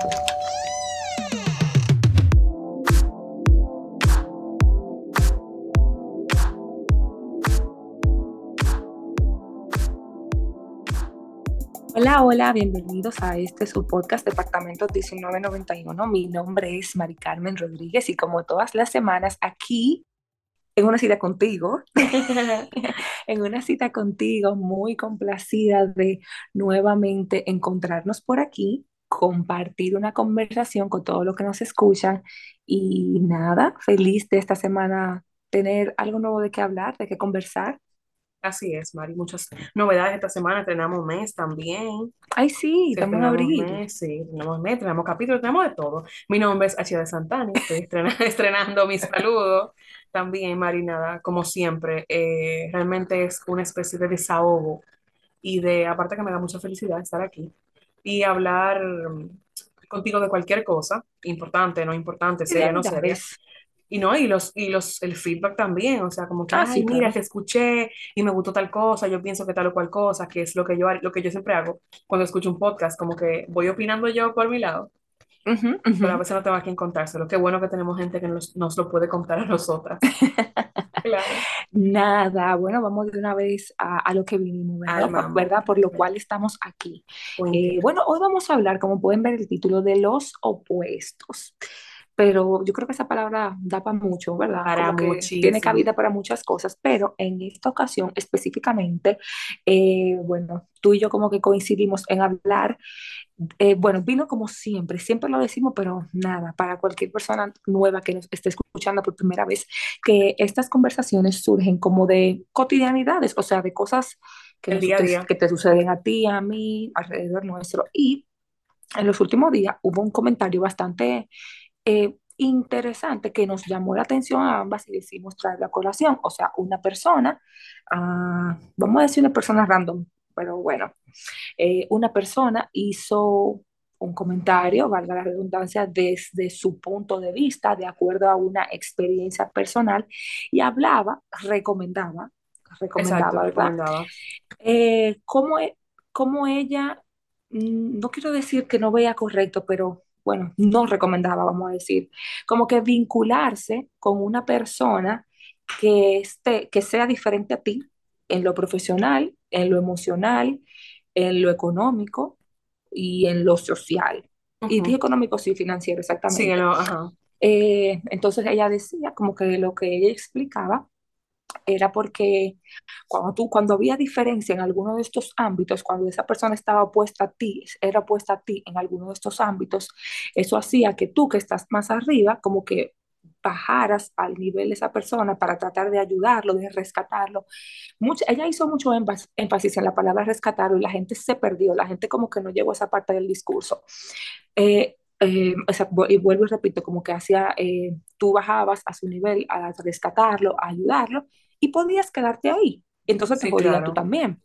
Hola, hola, bienvenidos a este su podcast Departamento 1991. Mi nombre es Mari Carmen Rodríguez y como todas las semanas aquí en una cita contigo, en una cita contigo muy complacida de nuevamente encontrarnos por aquí, compartir una conversación con todos los que nos escuchan y nada, feliz de esta semana tener algo nuevo de qué hablar, de qué conversar. Así es, Mari, muchas novedades esta semana, tenemos mes también. Ay, sí, en abril. Mes, sí, tenemos mes, tenemos capítulos, tenemos de todo. Mi nombre es H. de Santani, estoy estrenando, estrenando mi saludo también, Mari, nada, como siempre, eh, realmente es una especie de desahogo y de, aparte que me da mucha felicidad estar aquí y hablar contigo de cualquier cosa, importante, no importante, seria, no seria. Y no, y los, y los, el feedback también, o sea, como que, ah, ay, mira, te escuché y me gustó tal cosa, yo pienso que tal o cual cosa, que es lo que yo, lo que yo siempre hago cuando escucho un podcast, como que voy opinando yo por mi lado, pero a veces no tengo a quién contárselo. Qué bueno que tenemos gente que nos, nos lo puede contar a nosotras. claro. Nada, bueno, vamos de una vez a, a lo que vinimos, ¿verdad? ¿verdad? Por lo cual estamos aquí. Eh, bueno, hoy vamos a hablar, como pueden ver el título, de los opuestos pero yo creo que esa palabra da para mucho, ¿verdad? Para tiene cabida para muchas cosas, pero en esta ocasión específicamente, eh, bueno, tú y yo como que coincidimos en hablar, eh, bueno, vino como siempre, siempre lo decimos, pero nada, para cualquier persona nueva que nos esté escuchando por primera vez, que estas conversaciones surgen como de cotidianidades, o sea, de cosas que, te, que te suceden a ti, a mí, alrededor nuestro, y en los últimos días hubo un comentario bastante eh, interesante que nos llamó la atención a ambas y decidimos traer la colación. O sea, una persona, ah, vamos a decir una persona random, pero bueno, eh, una persona hizo un comentario, valga la redundancia, desde su punto de vista, de acuerdo a una experiencia personal, y hablaba, recomendaba, recomendaba, ¿verdad? Eh, cómo, e, cómo ella, mm, no quiero decir que no vea correcto, pero bueno, no recomendaba, vamos a decir, como que vincularse con una persona que, esté, que sea diferente a ti en lo profesional, en lo emocional, en lo económico y en lo social. Y dije económico, sí, financiero, exactamente. Sí, ajá. Eh, entonces ella decía como que lo que ella explicaba era porque cuando tú, cuando había diferencia en alguno de estos ámbitos, cuando esa persona estaba opuesta a ti, era opuesta a ti en alguno de estos ámbitos, eso hacía que tú que estás más arriba, como que bajaras al nivel de esa persona para tratar de ayudarlo, de rescatarlo. ella hizo mucho énfasis en la palabra rescatarlo y la gente se perdió, la gente como que no llegó a esa parte del discurso. Eh, eh, y vuelvo y repito, como que hacía, eh, tú bajabas a su nivel a rescatarlo, a ayudarlo, y podías quedarte ahí. Entonces te podías tú también.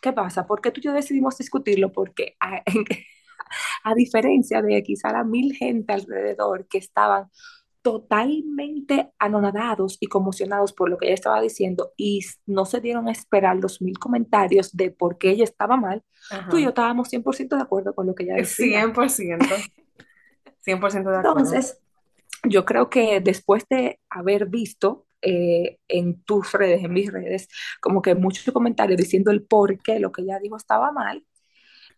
¿Qué pasa? ¿Por qué tú y yo decidimos discutirlo? Porque a, a diferencia de quizá la mil gente alrededor que estaban totalmente anonadados y conmocionados por lo que ella estaba diciendo y no se dieron a esperar los mil comentarios de por qué ella estaba mal, tú y yo estábamos 100% de acuerdo con lo que ella decía. 100%. 100% de acuerdo. Entonces, yo creo que después de haber visto eh, en tus redes, en mis redes, como que muchos comentarios diciendo el por qué lo que ella dijo estaba mal,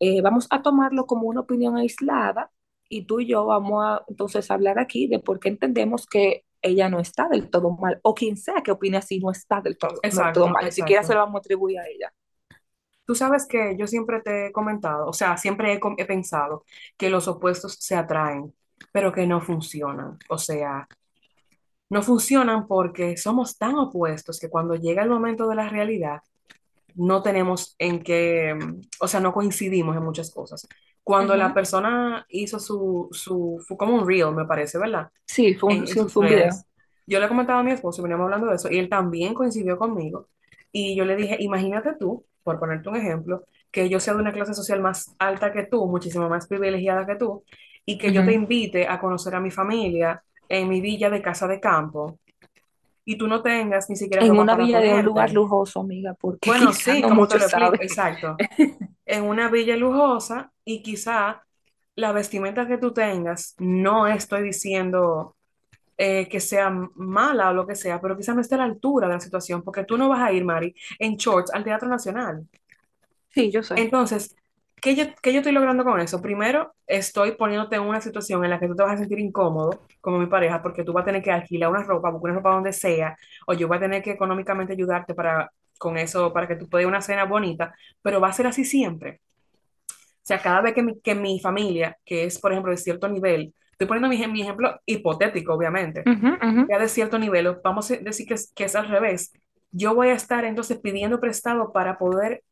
eh, vamos a tomarlo como una opinión aislada y tú y yo vamos a entonces hablar aquí de por qué entendemos que ella no está del todo mal, o quien sea que opine así no está del todo, mal, ni siquiera se lo vamos a atribuir a ella. Tú sabes que yo siempre te he comentado, o sea, siempre he, he pensado que los opuestos se atraen, pero que no funcionan. O sea, no funcionan porque somos tan opuestos que cuando llega el momento de la realidad, no tenemos en qué, o sea, no coincidimos en muchas cosas. Cuando la persona hizo su, su, fue como un reel, me parece, ¿verdad? Sí, fue un, video. Yo le comentaba a mi esposo, veníamos hablando de eso, y él también coincidió conmigo. Y yo le dije, imagínate tú, por ponerte un ejemplo, que yo sea de una clase social más alta que tú, muchísimo más privilegiada que tú, y que yo te invite a conocer a mi familia en mi villa de casa de campo y tú no tengas ni siquiera en una villa de un lugar lujoso, amiga, porque bueno, sí, como te lo explico, exacto. en una villa lujosa y quizá la vestimenta que tú tengas, no estoy diciendo eh, que sea mala o lo que sea, pero quizás no esté a la altura de la situación, porque tú no vas a ir, Mari, en shorts al Teatro Nacional. Sí, yo sé. Entonces, ¿qué yo, qué yo estoy logrando con eso? Primero, estoy poniéndote en una situación en la que tú te vas a sentir incómodo como mi pareja, porque tú vas a tener que alquilar una ropa, buscar una ropa donde sea, o yo voy a tener que económicamente ayudarte para, con eso, para que tú puedas una cena bonita, pero va a ser así siempre. O sea, cada vez que mi, que mi familia, que es, por ejemplo, de cierto nivel, estoy poniendo mi, mi ejemplo hipotético, obviamente, Ujú, ujú. ya de cierto nivel, vamos a decir que que es al revés. Yo voy a estar entonces pidiendo prestado para poder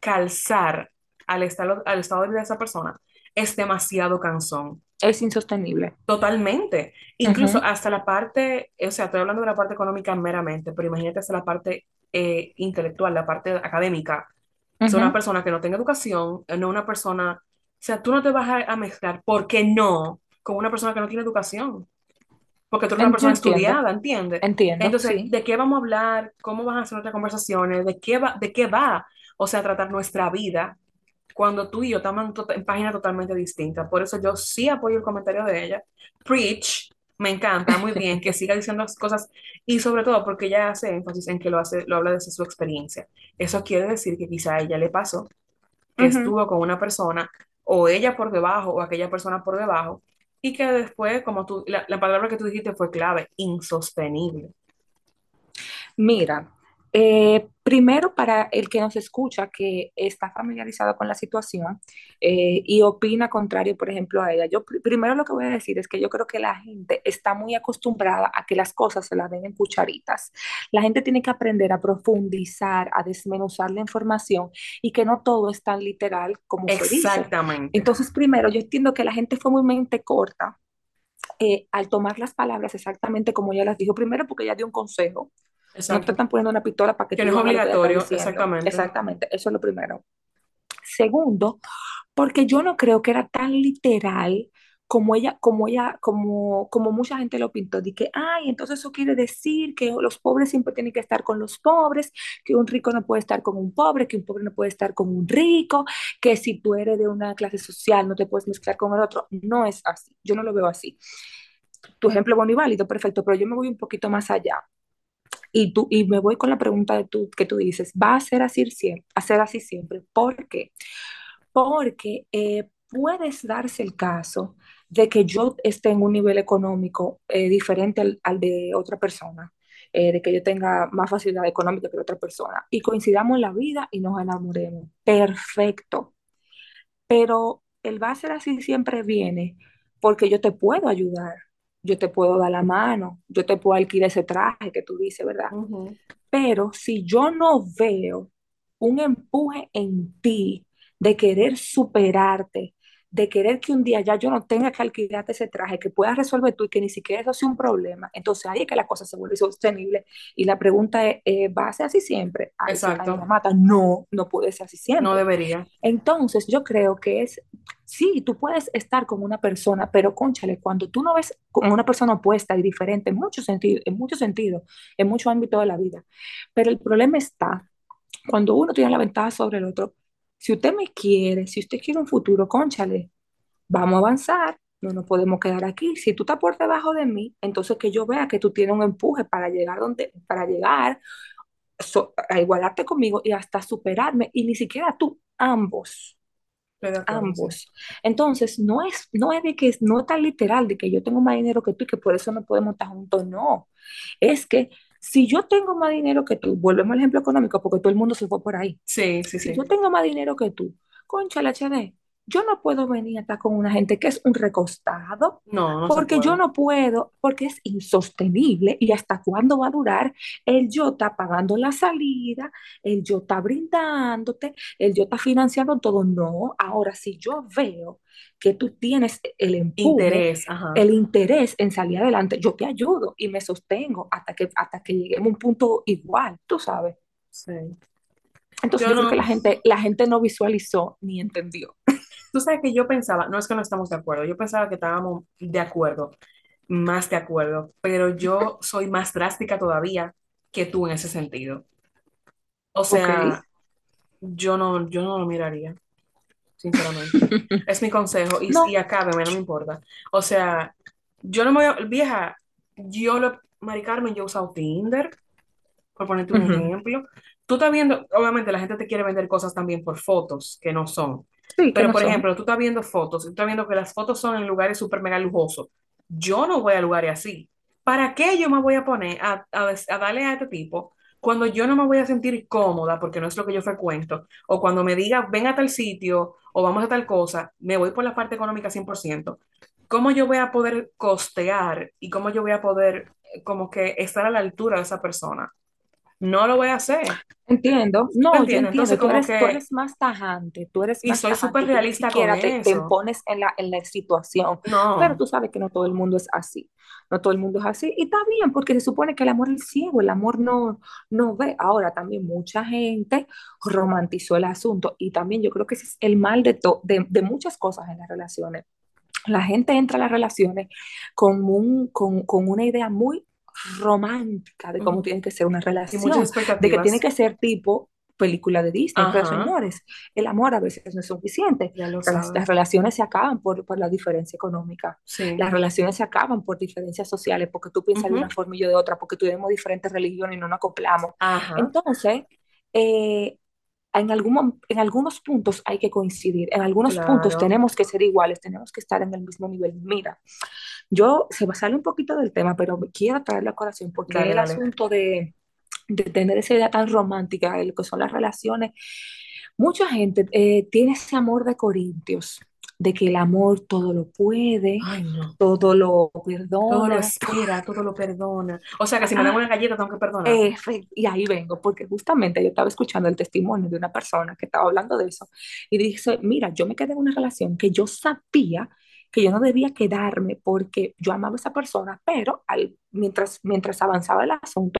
calzar al estado, al estado de vida de esa persona. Es demasiado cansón. Es insostenible. Totalmente. Incluso hasta la parte, o sea, estoy hablando de la parte económica meramente, pero imagínate hasta la parte eh, intelectual, la parte académica. O sea, una persona que no tenga educación, eh, no una persona, o sea, tú no te vas a, a mezclar, ¿por qué no? Con una persona que no tiene educación porque tú eres una persona entiendo, estudiada, ¿entiendes? entiendo, Entonces, sí. ¿de qué vamos a hablar? ¿Cómo van a ser nuestras conversaciones? ¿De qué va, de qué va? O sea, tratar nuestra vida cuando tú y yo estamos en, en páginas totalmente distintas. Por eso yo sí apoyo el comentario de ella. Preach, me encanta, muy bien, que siga diciendo las cosas y sobre todo porque ella hace énfasis en que lo hace, lo habla desde su experiencia. Eso quiere decir que quizá a ella le pasó que estuvo con una persona, o ella por debajo, o aquella persona por debajo, y que después, como tú, la, la palabra que tú dijiste fue clave, insostenible. Mira, eh, primero para el que nos escucha, que está familiarizado con la situación eh, y opina contrario, por ejemplo, a ella, yo pr- primero lo que voy a decir es que yo creo que la gente está muy acostumbrada a que las cosas se las den en cucharitas. La gente tiene que aprender a profundizar, a desmenuzar la información y que no todo es tan literal como se dice. Exactamente, Entonces, primero, yo entiendo que la gente fue muy mente corta eh, al tomar las palabras exactamente como ella las dijo, primero porque ella dio un consejo no te están poniendo una pistola para que Que tú no es obligatorio, exactamente. Exactamente, eso es lo primero. Segundo, porque yo no creo que era tan literal como ella, como ella, como, como mucha gente lo pintó, de que, ay, entonces eso quiere decir que los pobres siempre tienen que estar con los pobres, que un rico no puede estar con un pobre, que un pobre no puede estar con un rico, que si tú eres de una clase social no te puedes mezclar con el otro. No es así, yo no lo veo así. Tu ejemplo bueno y válido, perfecto, pero yo me voy un poquito más allá. Y, tú, y me voy con la pregunta de tú, que tú dices, ¿va a ser así siempre? ¿A así siempre? ¿Por qué? Porque eh, puedes darse el caso de que yo esté en un nivel económico eh, diferente al, al, de otra persona, eh, de que yo tenga más facilidad económica que otra persona, y coincidamos en la vida y nos enamoremos. Perfecto. Pero el va a ser así siempre viene porque yo te puedo ayudar, yo te puedo dar la mano, yo te puedo alquilar ese traje que tú dices, ¿verdad? Pero si yo no veo un empuje en ti de querer superarte, de querer que un día ya yo no tenga que alquilarte ese traje, que puedas resolver tú y que ni siquiera eso sea un problema, entonces ahí es que la cosa se vuelve sostenible. Y la pregunta es, eh, ¿va a ser así siempre? Me Exacto, mata. No, no puede ser así no siempre. debería. Entonces, yo creo que es, sí, tú puedes estar con una persona, pero cónchale, cuando tú no ves con una persona opuesta y diferente en muchos sentidos, en muchos sentidos, en muchos ámbitos de la vida, pero el problema está cuando uno tiene la ventaja sobre el otro. Si usted me quiere, si usted quiere un futuro, cónchale, vamos a avanzar, no nos podemos quedar aquí. Si tú estás por debajo de mí, entonces que yo vea que tú tienes un empuje para llegar donde, para llegar so- a igualarte conmigo y hasta superarme, y ni siquiera tú, ambos ambos. Entonces, no es, no es de que no es tan literal de que yo tengo más dinero que tú y que por eso no podemos estar juntos, no. Es que si yo tengo más dinero que tú, volvemos al ejemplo económico, porque todo el mundo se fue por ahí. Sí, sí, Si sí. yo tengo más dinero que tú, concha la HD, yo no puedo venir a estar con una gente que es un recostado, No, porque yo no puedo, porque es insostenible y hasta cuándo va a durar el yo está pagando la salida, el yo está brindándote, el yo está financiando todo. No, ahora si yo veo que tú tienes el empuje, Interés, ajá. el interés en salir adelante, yo te ayudo y me sostengo hasta que, hasta que lleguemos a un punto igual, tú sabes. Sí. Entonces Yo yo creo que no, la gente, la gente no visualizó ni entendió. Tú sabes que yo pensaba, no es que no estamos de acuerdo, yo pensaba que estábamos de acuerdo, más de acuerdo, pero yo soy más drástica todavía que tú en ese sentido. O sea, yo no, yo no lo miraría. sinceramente. Es mi consejo y, y No, acábeme, no me importa. O sea, yo no me voy a, vieja, yo lo, Mari Carmen, yo he usado Tinder, por ponerte un ejemplo. Tú estás viendo, obviamente la gente te quiere vender cosas también por fotos que no son. Sí, Pero, por son. ejemplo, tú estás viendo fotos, tú estás viendo que las fotos son en lugares súper mega lujosos. Yo no voy a lugares así. ¿Para qué yo me voy a poner a, a, a darle a este tipo cuando yo no me voy a sentir cómoda porque no es lo que yo frecuento? O cuando me diga, ven a tal sitio o vamos a tal cosa, me voy por la parte económica 100%. ¿Cómo yo voy a poder costear y cómo yo voy a poder eh, como que estar a la altura de esa persona? No lo voy a hacer. Entiendo, ¿Me no, yo entiendes? Entonces, entiendo, tú eres, tú que, eres más tajante, tú eres y más soy súper realista con siquiera te, te eso. pones en la, en la situación, pero No, tú sabes que no todo el mundo es así, no todo el mundo es así, y está bien, porque se supone que el amor es ciego, el amor no, no ve. Ahora también mucha gente romantizó el asunto, y también yo creo que ese es el mal de, to- de, de muchas cosas en las relaciones. La gente entra a las relaciones con, un, con, con una idea muy romántica de cómo ujú, tiene que ser una relación, de que tiene que ser tipo película de Disney, pero Ajá, señores, el amor a veces no es suficiente. Las, las relaciones se acaban por, por la diferencia económica, Sí. las relaciones se acaban por diferencias sociales, porque tú piensas de ujú, una forma y yo de otra, porque tenemos diferentes religiones y no nos acoplamos. Ajá, Entonces, eh, en, algún, en algunos puntos hay que coincidir, en algunos puntos tenemos que ser iguales, tenemos que estar en el mismo nivel. Mira, yo se va a salir un poquito del tema, pero quiero traer la colación porque Dale, el dale. asunto de, de tener esa idea tan romántica de lo que son las relaciones, mucha gente eh, tiene ese amor de Corintios, de que el amor todo lo puede, Ay, no. todo lo Todo lo perdona. espera, todo lo perdona. O sea que si me dan Ah, una galleta tengo que perdonar. Efe- y ahí vengo, porque justamente yo estaba escuchando el testimonio de una persona que estaba hablando de eso y dice, mira, yo me quedé en una relación que yo sabía que yo no debía quedarme porque yo amaba a esa persona, pero al, mientras, mientras avanzaba el asunto,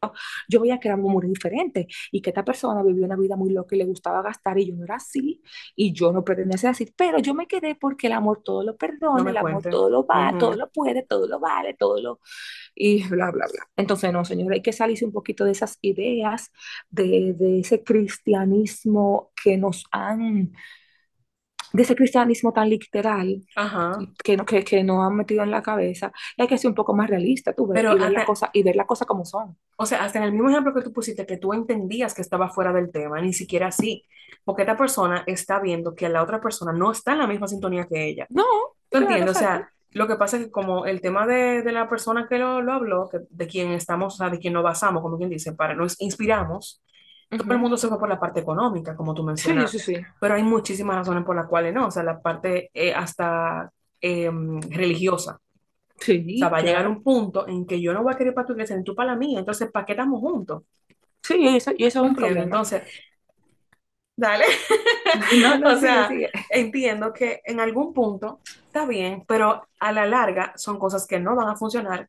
yo veía que era muy diferente y que esta persona vivía una vida muy loca y le gustaba gastar y yo no era así y yo no pretendía ser así, pero yo me quedé porque el amor todo lo No perdona, me el amor cuente. todo lo va, todo Ujú, lo puede, todo lo vale, todo lo y bla, bla, bla. Entonces, no, señor, hay que salirse un poquito de esas ideas, de, de ese cristianismo que nos han, de ese cristianismo tan literal Ajá. que, no- que, que nos han metido en la cabeza. Y hay que ser un poco más realista, tú ves, Pero y ver la hasta, cosa, y ver la cosa como son. o sea, hasta en el mismo ejemplo que tú pusiste, que tú entendías que estaba fuera del tema, ni siquiera así. Porque esta persona está viendo que la otra persona no está en la misma sintonía que ella. No, ¿Tú claro, entiendes? O sea, lo que pasa es que como el tema de, de la persona que lo, lo habló, que, de quien estamos, o sea, de quien nos basamos, como quien dice, para nos inspiramos, todo el mundo se fue por la parte económica, como tú Sí, sí, mencionaste. sí. Pero hay muchísimas razones por las cuales no, o sea, la parte eh, hasta eh, religiosa. O sea, Sí, va a llegar claro. un punto en que yo no voy a querer para tu iglesia ni tú para la mía, entonces, ¿para qué estamos juntos? Sí, y eso, y eso ¿Tú es un problema. Entonces, dale. No, no, O sigue, sea, sigue. entiendo que en algún punto está bien, pero a la larga son cosas que no van a funcionar.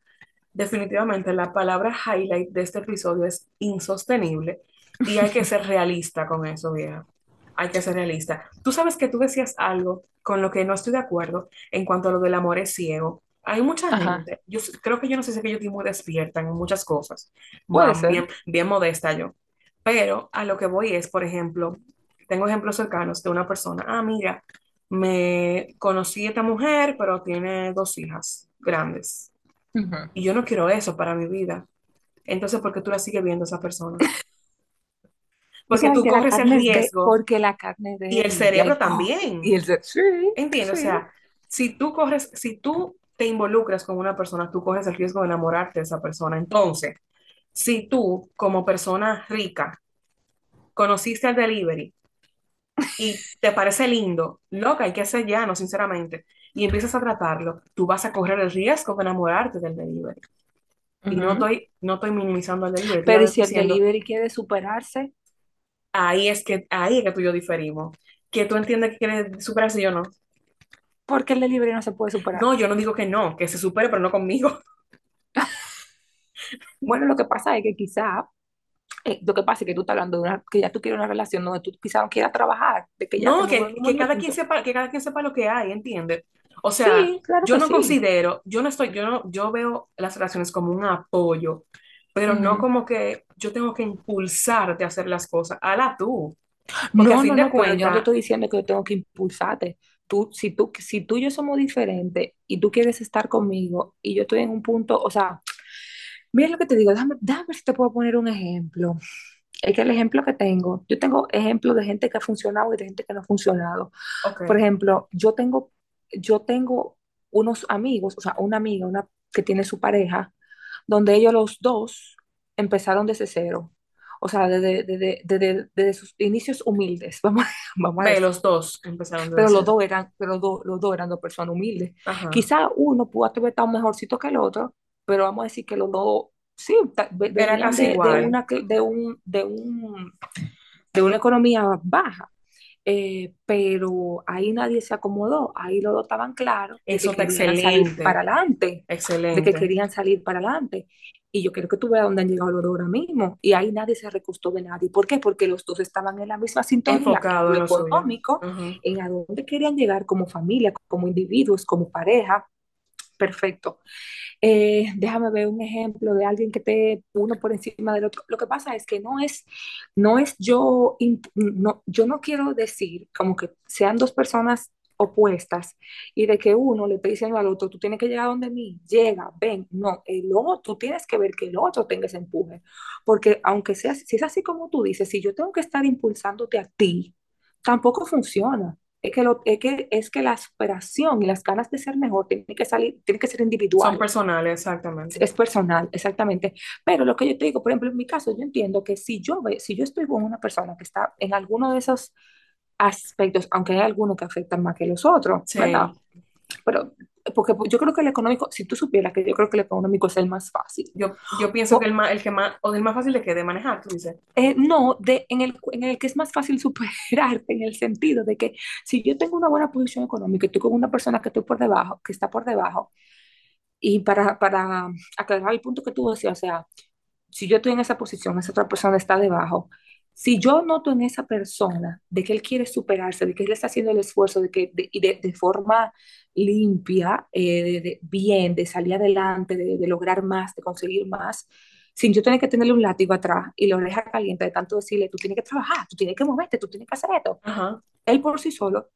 Definitivamente la palabra highlight de este episodio es insostenible y hay que ser realista con eso, vieja. Hay que ser realista. Tú sabes que tú decías algo con lo que no estoy de acuerdo en cuanto a lo del amor es ciego. Hay mucha Ajá, gente, yo creo que yo no sé si es que yo estoy muy despierta en muchas cosas, Bueno, bien, bien modesta yo, pero a lo que voy es, por ejemplo, tengo ejemplos cercanos de una persona, ah, mira, me conocí a esta mujer, pero tiene dos hijas grandes Ujú. y yo no quiero eso para mi vida. Entonces, ¿por qué tú la sigues viendo a esa persona? Porque tú corres el de, riesgo porque la carne es y el y cerebro ¡oh! y también. el de, sí, ¿Entiendes? O sea, si tú corres, si tú te involucras con una persona, tú corres el riesgo de enamorarte de esa persona. Entonces, si tú, como persona rica, conociste al delivery y te parece lindo, loca, hay que ser llano, sinceramente, y empiezas a tratarlo, tú vas a correr el riesgo de enamorarte del delivery. Y no estoy, no estoy minimizando al delivery, Pero ¿y estoy si el delivery quiere superarse? Ahí es que, ahí es que tú y yo diferimos. Que tú entiendes que quieres superarse y yo no. Porque el delivery no se puede superar. No, yo no digo que no, que se supere, pero no conmigo. Bueno, lo que pasa es que quizá, eh, lo que pasa es que tú estás hablando de una, que ya tú quieres una relación donde tú quizá no quieras trabajar, de que ya No, que, que cada quien sepa, que cada quien sepa lo que hay, ¿entiendes? O sea, sí, claro yo no sí. considero, yo no estoy, yo no, yo veo las relaciones como un apoyo, pero no como que yo tengo que impulsarte a hacer las cosas. Hala tú. Porque a No, fin no, de no, pero yo no te estoy diciendo que yo tengo que impulsarte. Tú, si tú, si tú y yo somos diferentes y tú quieres estar conmigo y yo estoy en un punto, o sea, mira lo que te digo, déjame, déjame ver si te puedo poner un ejemplo. Es que el ejemplo que tengo, yo tengo ejemplos de gente que ha funcionado y de gente que no ha funcionado. Por ejemplo, yo tengo, yo tengo unos amigos, o sea, una amiga, una que tiene su pareja, donde ellos los dos empezaron desde cero. O sea, desde, desde, desde, desde sus inicios humildes, vamos, vamos a decir. los dos empezaron desde Pero los dos eran, pero los dos, los dos eran dos personas humildes. Ajá. Quizá uno pudo haber estado mejorcito que el otro, pero vamos a decir que los dos, sí, ta- ve- Era venían casi de, una, de un, de un, de una economía baja. Eh, pero ahí nadie se acomodó, ahí los dos estaban claros de que Eso está querían salir para excelente, adelante, de que excelente. querían salir para adelante. Y yo quiero que tú veas dónde han llegado los dos ahora mismo. Y ahí nadie se recostó de nadie. ¿Por qué? Porque los dos estaban en la misma sintonía, en Enfocado lo en lo económico, Ajá. en a dónde querían llegar como familia, como individuos, como pareja. Perfecto. Eh, déjame ver un ejemplo de alguien que esté uno por encima del otro. Lo que pasa es que no es, no es yo, no, yo no quiero decir como que sean dos personas opuestas y de que uno le esté diciendo al otro, tú tienes que llegar donde mí, llega, ven, no, el otro, tú tienes que ver que el otro tenga ese empuje, porque aunque sea, si es así como tú dices, si yo tengo que estar impulsándote a ti, tampoco funciona. Es que, lo, es que, es que la superación y las ganas de ser mejor tienen que salir, tienen que ser Son individual. personales, exactamente. Es personal, exactamente. Pero lo que yo te digo, por ejemplo, en mi caso, yo entiendo que si yo, si yo estoy con una persona que está en alguno de esos aspectos, aunque hay algunos que afectan más que los otros, ¿verdad? Sí. Pero porque yo creo que el económico, si tú supieras que yo creo que el económico es el más fácil. Yo, yo pienso que el más, el que más, o el más fácil de que de manejar, tú dices. eh, no, de, en el, en el que es más fácil superarte, en el sentido de que si yo tengo una buena posición económica y estoy con una persona que estoy por debajo, que está por debajo, y para, para aclarar el punto que tú decías, o sea, si yo estoy en esa posición, esa otra persona está debajo, si yo noto en esa persona de que él quiere superarse, de que él está haciendo el esfuerzo, de que de, de, de forma limpia, eh, de, bien, de salir adelante, de, de lograr más, de conseguir más, sin yo tener que tenerle un látigo atrás y la oreja caliente de tanto decirle, tú tienes que trabajar, tú tienes que moverte, tú tienes que hacer esto, Ajá. él por sí solo,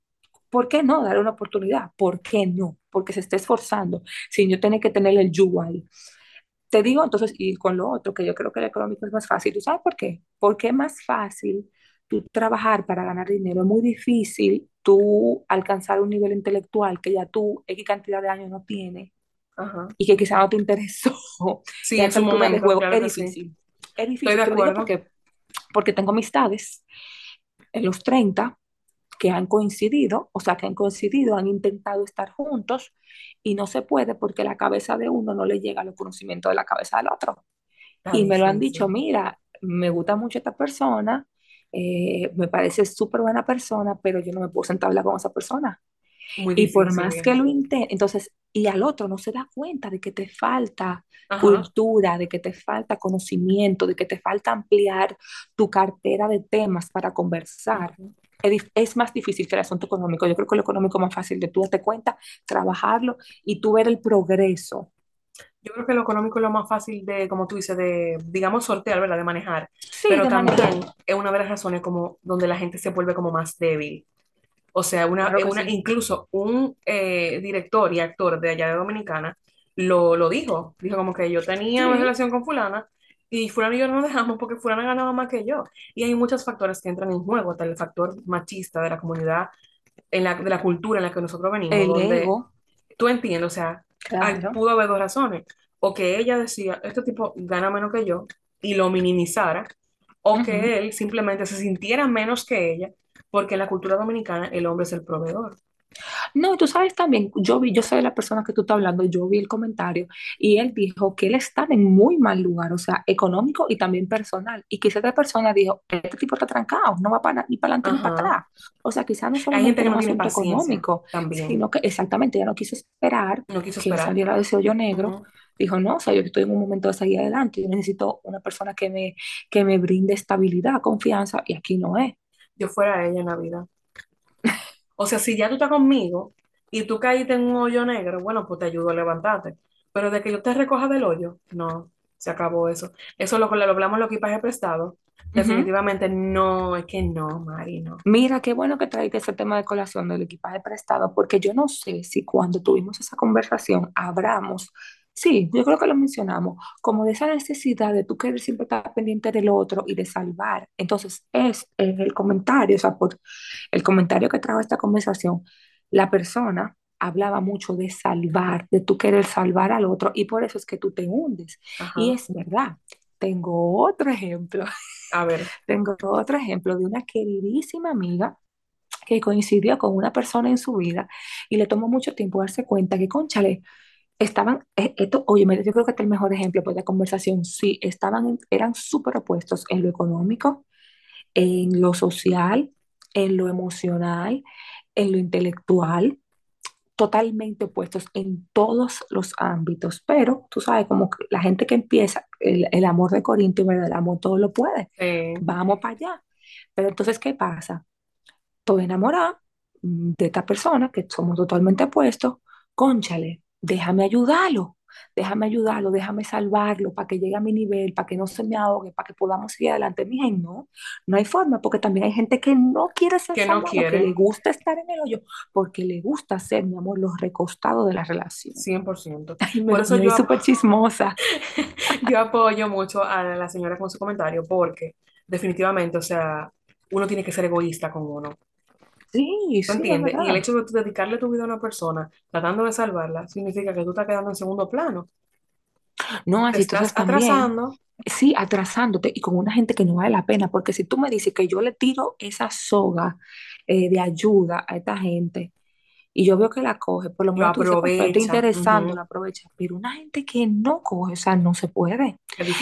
¿por qué no darle una oportunidad? ¿Por qué no? Porque se está esforzando, sin yo tener que tenerle el yugo ahí. Te digo entonces, y con lo otro, que yo creo que el económico es más fácil. ¿Tú sabes por qué? Porque es más fácil tú trabajar para ganar dinero. Es muy difícil tú alcanzar un nivel intelectual que ya tú X cantidad de años no tienes Ajá. y que quizá no te interesó. Sí, en su de momento, juego claro es que sí. difícil. Es Estoy de difícil. Lo digo acuerdo. porque, porque tengo amistades en los 30 que han coincidido, o sea, que han coincidido, han intentado estar juntos y no se puede porque la cabeza de uno no le llega a los conocimientos de la cabeza del otro. Y me lo han dicho, mira, me gusta mucho esta persona, eh, me parece súper buena persona, pero yo no me puedo sentar a hablar con esa persona. Muy Y por más que lo intente, entonces, y al otro no se da cuenta de que te falta Ajá. cultura, de que te falta conocimiento, de que te falta ampliar tu cartera de temas para conversar. Ujú. Es, más difícil que el asunto económico. Yo creo que lo económico es más fácil de tú darte cuenta, trabajarlo y tú ver el progreso. Yo creo que lo económico es lo más fácil de, como tú dices, de, digamos, sortear, ¿verdad? De manejar. Sí, Pero de manejar. también es una de las razones como donde la gente se vuelve como más débil. O sea, una, Claro una, sí. incluso un eh, director y actor de allá de Dominicana lo, lo dijo. Dijo como que yo tenía una Sí, relación con fulana y fulano y yo no nos dejamos porque fulana ganaba más que yo. Y hay muchos factores que entran en juego, hasta el factor machista de la comunidad, en la, de la cultura en la que nosotros venimos, el donde ego, tú entiendes, o sea, hay- pudo haber dos razones. O que ella decía, este tipo gana menos que yo y lo minimizara, o que él simplemente se sintiera menos que ella, porque en la cultura dominicana el hombre es el proveedor. No, tú sabes también, yo vi, yo soy la persona que tú estás hablando, yo vi el comentario y él dijo que él estaba en muy mal lugar, o sea, económico y también personal. Y quizá esta persona dijo, este tipo está trancado, no va para, ni para adelante ni para atrás. O sea, quizá no Hay solamente gente que no un tiene económico, también. sino que exactamente ella no quiso esperar No quiso que esperar. saliera de ese hoyo negro. Ujú. Dijo, no, o sea, yo estoy en un momento de salir adelante, yo necesito una persona que me, que me brinde estabilidad, confianza, y aquí no es. Yo fuera ella en la vida. O sea, si ya tú estás conmigo y tú caíste en un hoyo negro, bueno, pues te ayudo a levantarte. Pero de que yo te recoja del hoyo, no. se acabó eso. Eso lo, lo hablamos los equipajes prestados. Ujú. Definitivamente no, es que no, Mari, no. Mira, qué bueno que traíste ese tema de colación del equipaje prestado, porque yo no sé si cuando tuvimos esa conversación hablamos, sí, yo creo que lo mencionamos, como de esa necesidad de tú querer siempre estar pendiente del otro y de salvar. Entonces, es en el comentario, o sea, por el comentario que trajo esta conversación, la persona hablaba mucho de salvar, de tú querer salvar al otro, y por eso es que tú te hundes. Y es verdad. Tengo otro ejemplo. A ver, Tengo otro ejemplo de una queridísima amiga que coincidió con una persona en su vida y le tomó mucho tiempo darse cuenta que, cónchale, estaban, eh, esto, oye, yo creo que este es el mejor ejemplo pues, de conversación, sí, estaban, eran súper opuestos en lo económico, en lo social, en lo emocional, en lo intelectual, totalmente opuestos en todos los ámbitos, pero tú sabes, como la gente que empieza, el, el amor de Corinto, ¿verdad? El amor todo lo puede, vamos para allá. Pero entonces, ¿qué pasa? Estoy enamorada mm, de esta persona que somos totalmente opuestos, cónchale, déjame ayudarlo, déjame ayudarlo, déjame salvarlo para que llegue a mi nivel, para que no se me ahogue, para que podamos seguir adelante. Y no, no hay forma, porque también hay gente que no quiere ser que no que le gusta estar en el hoyo, porque le gusta ser, mi amor, los recostados de la relación. 100%. Ay, Por eso me yo, ap- súper chismosa. yo apoyo mucho a la señora con su comentario, porque definitivamente, o sea, uno tiene que ser egoísta con uno. Sí, ¿Tú sí, es entiendes? Y el hecho de tú dedicarle tu vida a una persona tratando de salvarla significa que tú estás quedando en segundo plano. No, así estás también. atrasando. Sí, atrasándote y con una gente que no vale la pena, porque si tú me dices que yo le tiro esa soga eh, de ayuda a esta gente y yo veo que la coge, por lo Lo menos tú dices, pues, aprovecha. interesando, la Ujú. aprovecha, pero una gente que no coge, o sea, no se puede.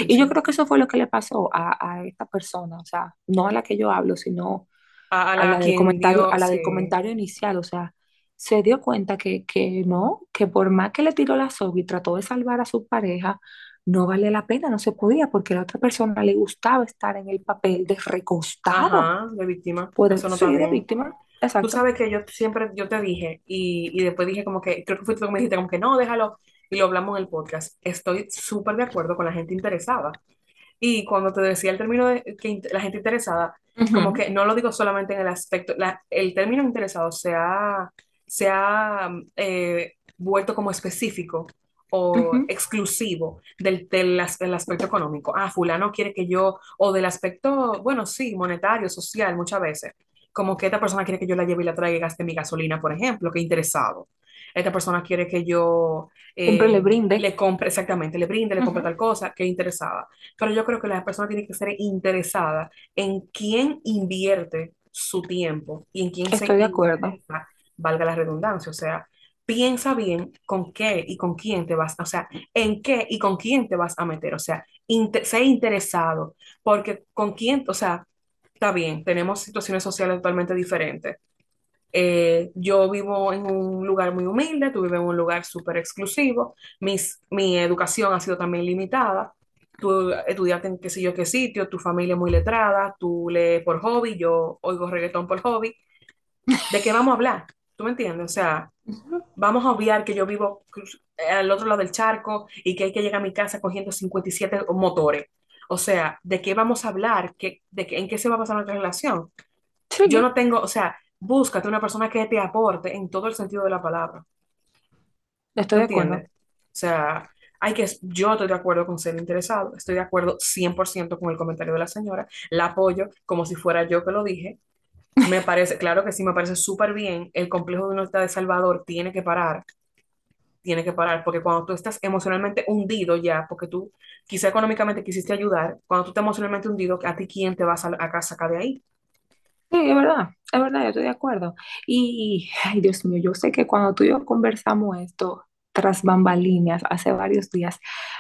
Y yo creo que eso fue lo que le pasó a, a esta persona, o sea, no a la que yo hablo, sino A, a a la la del comentario, a Dios, la del sí. comentario inicial, o sea, se dio cuenta que, que no, que por más que le tiró la soga y trató de salvar a su pareja, no vale la pena, no se podía, porque a la otra persona le gustaba estar en el papel de recostado, Ajá, de víctima. puede, Eso no sí, de víctima, Tú exacto. sabes que yo siempre, yo te dije, y, y después dije como que, creo que fuiste tú que me dijiste como que no, déjalo, y lo hablamos en el podcast. Estoy súper de acuerdo con la gente interesada. Y cuando te decía el término de que la gente interesada, como Ujú, que no lo digo solamente en el aspecto, la- el término interesado se ha, se ha eh, vuelto como específico o ujú. exclusivo del, del, del aspecto económico. Ah, fulano quiere que yo, o del aspecto, bueno, sí, monetario, social, muchas veces. Como que esta persona quiere que yo la lleve y la traiga y gaste mi gasolina, por ejemplo, que interesado. Esta persona quiere que yo Siempre le eh, brinde. le compre, exactamente, le brinde, le compre tal cosa, que interesada. Pero yo creo que la persona tiene que ser interesada en quién invierte su tiempo y en quién se Estoy de acuerdo. interesa, valga la redundancia. O sea, piensa bien con qué y con quién te vas, o sea, en qué y con quién te vas a meter. O sea, inte- sé interesado, porque con quién, o sea, está bien, tenemos situaciones sociales totalmente diferentes. Eh, yo vivo en un lugar muy humilde, tú vives en un lugar súper exclusivo, mis, mi educación ha sido también limitada, tú estudiaste en qué sé yo qué sitio, tu familia es muy letrada, tú lees por hobby, yo oigo reggaetón por hobby, ¿de qué vamos a hablar? ¿Tú me entiendes? O sea, vamos a obviar que yo vivo al otro lado del charco y que hay que llegar a mi casa cogiendo 57 motores. O sea, ¿de qué vamos a hablar? ¿Qué, de qué, ¿En qué se va a pasar nuestra relación? Yo Sí, no tengo, o sea, búscate una persona que te aporte en todo el sentido de la palabra. estoy ¿Tú de acuerdo. entiendes? O sea, hay que, yo estoy de acuerdo con ser interesado, estoy de acuerdo 100% con el comentario de la señora, la apoyo como si fuera yo que lo dije. Me parece, claro que sí, me parece súper bien. El complejo de unidad de Salvador tiene que parar, tiene que parar, porque cuando tú estás emocionalmente hundido ya, porque tú quizá económicamente quisiste ayudar, cuando tú estás emocionalmente hundido, ¿a ti quién te vas a, a sacar de ahí? Sí, es verdad, es verdad, yo estoy de acuerdo. Y, ay, Dios mío, yo sé que cuando tú y yo conversamos esto tras bambalinas hace varios días,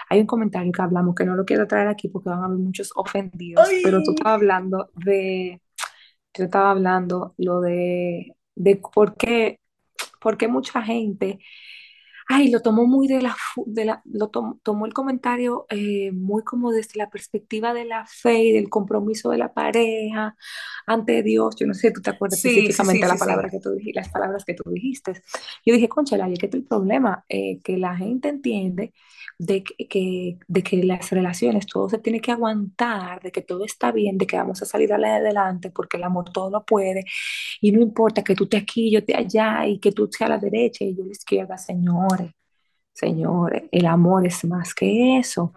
hay un comentario que hablamos que no lo quiero traer aquí porque van a haber muchos ofendidos, pero tú Ay, estabas hablando de, yo estaba hablando lo de, de por qué, por qué mucha gente Ay, lo tomó muy de la, de la lo tom- tomó el comentario eh, muy como desde la perspectiva de la fe y del compromiso de la pareja ante Dios. Yo no sé si tú te acuerdas Sí, sí, sí, específicamente la palabra que tú dijiste, las palabras que tú dijiste. Yo dije, concha, ¿y qué es el problema? Eh, que la gente entiende de que, que- de que las relaciones, todo se tiene que aguantar, de que todo está bien, de que vamos a salir adelante porque el amor todo lo puede y no importa que tú estés aquí, yo esté allá y que tú seas a la derecha y yo a la izquierda, señores. Señores, el amor es más que eso.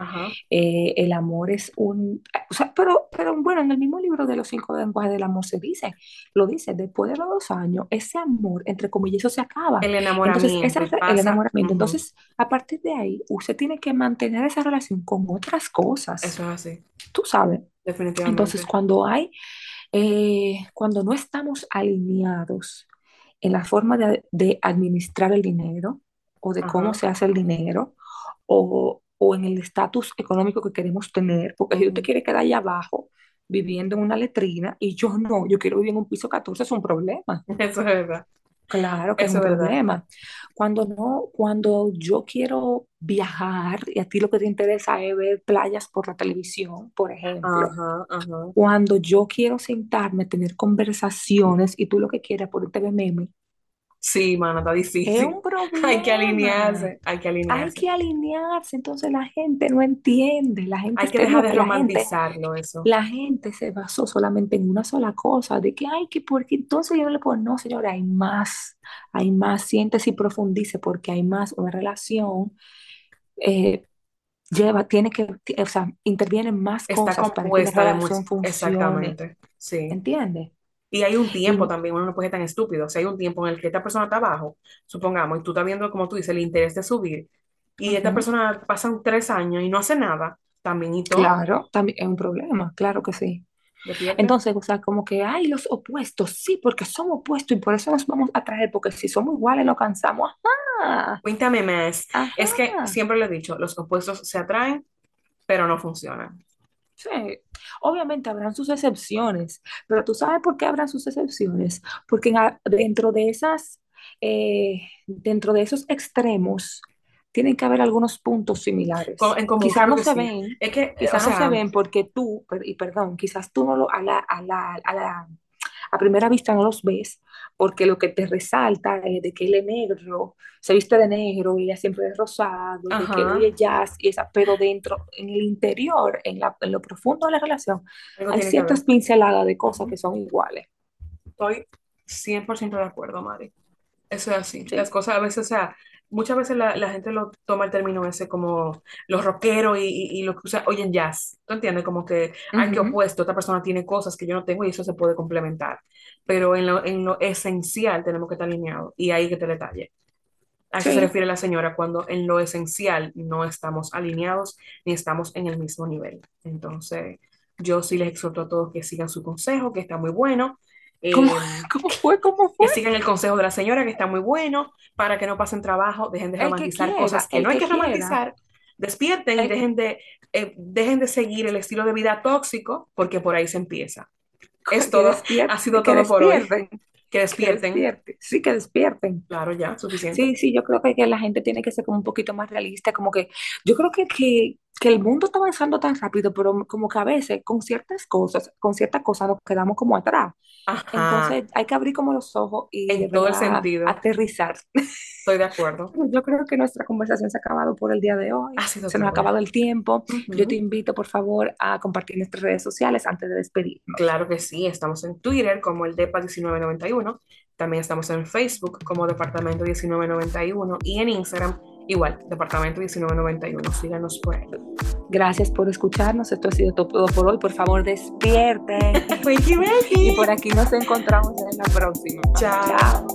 Eh, el amor es un, o sea, pero, pero bueno, en el mismo libro de los cinco lenguajes del amor se dice, lo dice, después de los dos años, ese amor, entre comillas, eso se acaba. El Entonces, enamoramiento ese es el enamoramiento. Entonces, a partir de ahí, usted tiene que mantener esa relación con otras cosas, Eso es así, tú sabes. Entonces, definitivamente. cuando hay, eh, cuando no estamos alineados en la forma de, de administrar el dinero o de cómo se hace el dinero o, o en el estatus económico que queremos tener, porque si usted quiere quedar allá abajo viviendo en una letrina y yo no, yo quiero vivir en un piso 14, es un problema. Eso es verdad. Claro que es un verdad. problema. Cuando no, cuando yo quiero viajar y a ti lo que te interesa es ver playas por la televisión, por ejemplo, Ajá, ajá. cuando yo quiero sentarme, tener conversaciones y tú lo que quieres es ponerte de meme, Sí, mano, está es difícil. un Hay que problema. alinearse, hay que Hay alinearse. que alinearse, entonces la gente no entiende, la gente Hay que dejar de la gente, romantizarlo, eso. la gente se basó solamente en una sola cosa, de que hay que, porque entonces yo no le puedo, no, señora, hay más, hay más, siéntese y profundice, porque hay más, una relación eh, lleva, tiene que, o sea, intervienen más Está cosas para que de relación funcione, exactamente, sí. ¿entiendes? Y hay un tiempo también, uno no puede ser tan estúpido. O sea, hay un tiempo en el que esta persona está abajo, supongamos, y tú estás viendo, como tú dices, el interés de subir, y esta ujú, persona pasan tres años y no hace nada, también y todo, Claro, también es un problema, claro que sí. Entonces, o sea, como que hay los opuestos, sí, porque son opuestos y por eso nos vamos a traer, porque si somos iguales nos cansamos. Ajá, Cuéntame más. Es que siempre le he dicho, los opuestos se atraen, pero no funcionan. Sí, obviamente habrán sus excepciones, pero tú sabes por qué habrán sus excepciones, porque en dentro de esas, eh, dentro de esos extremos, tienen que haber algunos puntos similares. Quizás no se sí. ven, Es que, eh, o quizás no se ven porque tú, y perdón, quizás tú no lo, a la, a la, a la, a primera vista no los ves, porque lo que te resalta es de que él es negro, se viste de negro, y ella siempre es rosado, de que él ajá, oye jazz, y esa, pero dentro, en el interior, en la, en lo profundo de la relación, hay ciertas pinceladas de cosas que son iguales. Estoy 100% de acuerdo, Mari. Eso es así. Las Sí. cosas a veces, o sea, muchas veces la, la gente lo toma el término ese como los rockeros y, y, y lo que o sea, oyen jazz. ¿Tú entiendes? Como que, ay, qué Ujú. opuesto, esta persona tiene cosas que yo no tengo y eso se puede complementar. Pero en lo, en lo esencial tenemos que estar alineados y ahí que te detalle. A eso se refiere la señora cuando en lo esencial no estamos alineados ni estamos en el mismo nivel. Entonces, yo sí les exhorto a todos que sigan su consejo, que está muy bueno. ¿Cómo, Eh, cómo fue? ¿Cómo que fue? sigan el consejo de la señora, que está muy bueno, para que no pasen trabajo, dejen de El que romantizar cosas que no hay que que romantizar, despierten y el que, dejen de, eh, dejen de seguir el estilo de vida tóxico, porque por ahí se empieza. Es que todo, ha sido que todo por hoy. despierten, Que que despierten. despierten, sí, que despierten. Claro, ya, suficiente. Sí, sí, yo creo que, que la gente tiene que ser como un poquito más realista, como que yo creo que, que, que el mundo está avanzando tan rápido, pero como que a veces con ciertas cosas, con ciertas cosas nos quedamos como atrás. Ajá, Entonces hay que abrir como los ojos y en todo el sentido. aterrizar. Estoy de acuerdo. Yo creo que nuestra conversación se ha acabado por el día de hoy. Ha sido Se nos ha acabado el tiempo. Yo te invito, por favor, a compartir nuestras redes sociales antes de despedirnos. Claro que sí, estamos en Twitter como el DEPA 1991, también estamos en Facebook como Departamento 1991 y en Instagram igual, Departamento 1991. Síganos por ahí. Gracias por escucharnos. Esto ha sido todo por hoy. Por favor, despierten. Y por aquí nos encontramos en la próxima. Chao. Chao.